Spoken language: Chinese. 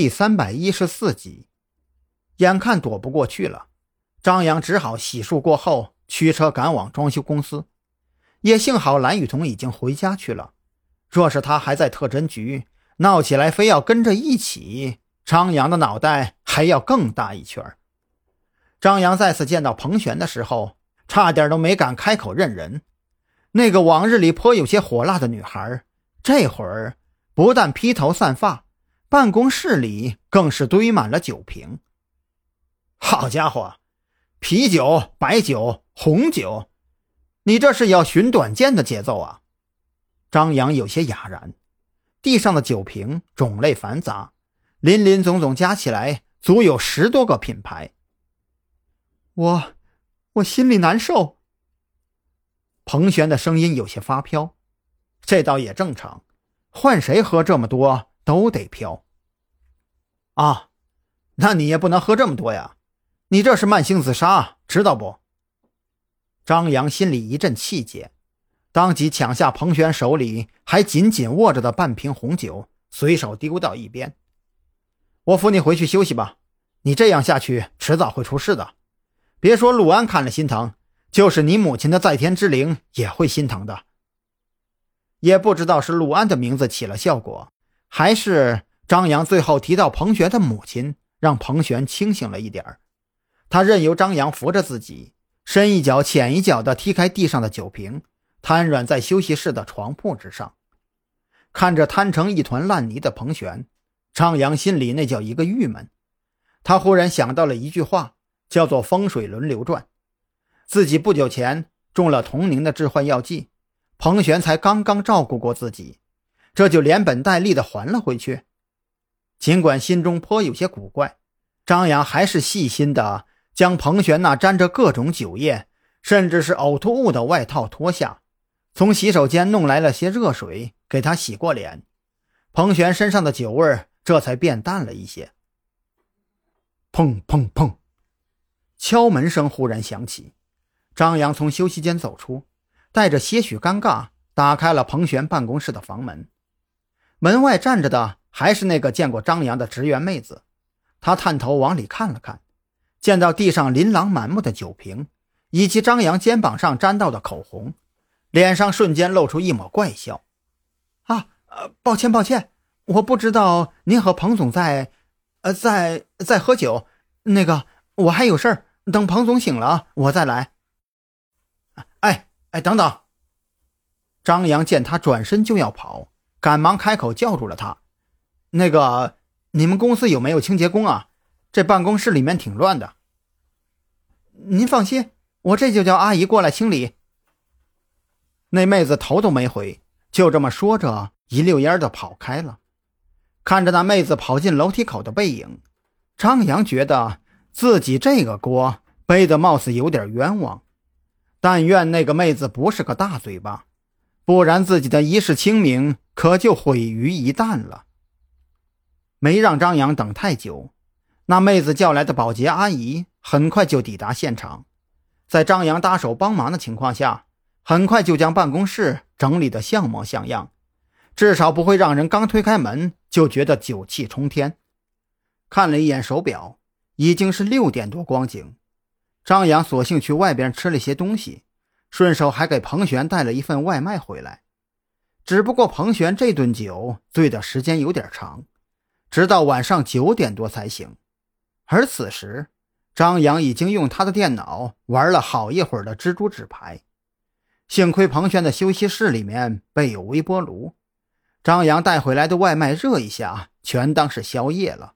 第三百一十四集，眼看躲不过去了，张扬只好洗漱过后驱车赶往装修公司。也幸好蓝雨桐已经回家去了，若是他还在特侦局闹起来，非要跟着一起，张扬的脑袋还要更大一圈。张扬再次见到彭璇的时候，差点都没敢开口认人。那个往日里颇有些火辣的女孩，这会儿不但披头散发，办公室里更是堆满了酒瓶。好家伙，啤酒、白酒、红酒，你这是要寻短见的节奏啊！张扬有些哑然。地上的酒瓶种类繁杂，林林总总加起来足有十多个品牌。我，我心里难受。彭璇的声音有些发飘，这倒也正常，换谁喝这么多都得飘。啊，那你也不能喝这么多呀，你这是慢性自杀，知道不？张扬心里一阵气结，当即抢下彭璇手里还紧紧握着的半瓶红酒，随手丢到一边。我扶你回去休息吧，你这样下去迟早会出事的，别说陆安看了心疼。就是你母亲的在天之灵也会心疼的。也不知道是陆安的名字起了效果，还是张扬最后提到彭璇的母亲，让彭璇清醒了一点他任由张扬扶着自己，深一脚浅一脚地踢开地上的酒瓶，瘫软在休息室的床铺之上，看着瘫成一团烂泥的彭璇，张扬心里那叫一个郁闷。他忽然想到了一句话，叫做“风水轮流转”。自己不久前中了童宁的致幻药剂，彭璇才刚刚照顾过自己，这就连本带利的还了回去。尽管心中颇有些古怪，张扬还是细心的将彭璇那沾着各种酒液，甚至是呕吐物的外套脱下，从洗手间弄来了些热水给他洗过脸。彭璇身上的酒味这才变淡了一些。砰砰砰，敲门声忽然响起。张扬从休息间走出，带着些许尴尬打开了彭璇办公室的房门。门外站着的还是那个见过张扬的职员妹子。她探头往里看了看，见到地上琳琅满目的酒瓶，以及张扬肩膀上沾到的口红，脸上瞬间露出一抹怪笑：“啊，呃，抱歉，抱歉，我不知道您和彭总在，呃，在在喝酒。那个，我还有事儿，等彭总醒了，我再来。”哎哎，等等！张扬见他转身就要跑，赶忙开口叫住了他：“那个，你们公司有没有清洁工啊？这办公室里面挺乱的。”您放心，我这就叫阿姨过来清理。那妹子头都没回，就这么说着，一溜烟的跑开了。看着那妹子跑进楼梯口的背影，张扬觉得自己这个锅背的貌似有点冤枉。但愿那个妹子不是个大嘴巴，不然自己的一世清明可就毁于一旦了。没让张扬等太久，那妹子叫来的保洁阿姨很快就抵达现场，在张扬搭手帮忙的情况下，很快就将办公室整理得像模像样，至少不会让人刚推开门就觉得酒气冲天。看了一眼手表，已经是六点多光景。张扬索性去外边吃了些东西，顺手还给彭璇带了一份外卖回来。只不过彭璇这顿酒醉的时间有点长，直到晚上九点多才醒。而此时，张扬已经用他的电脑玩了好一会儿的蜘蛛纸牌。幸亏彭璇的休息室里面备有微波炉，张扬带回来的外卖热一下，全当是宵夜了。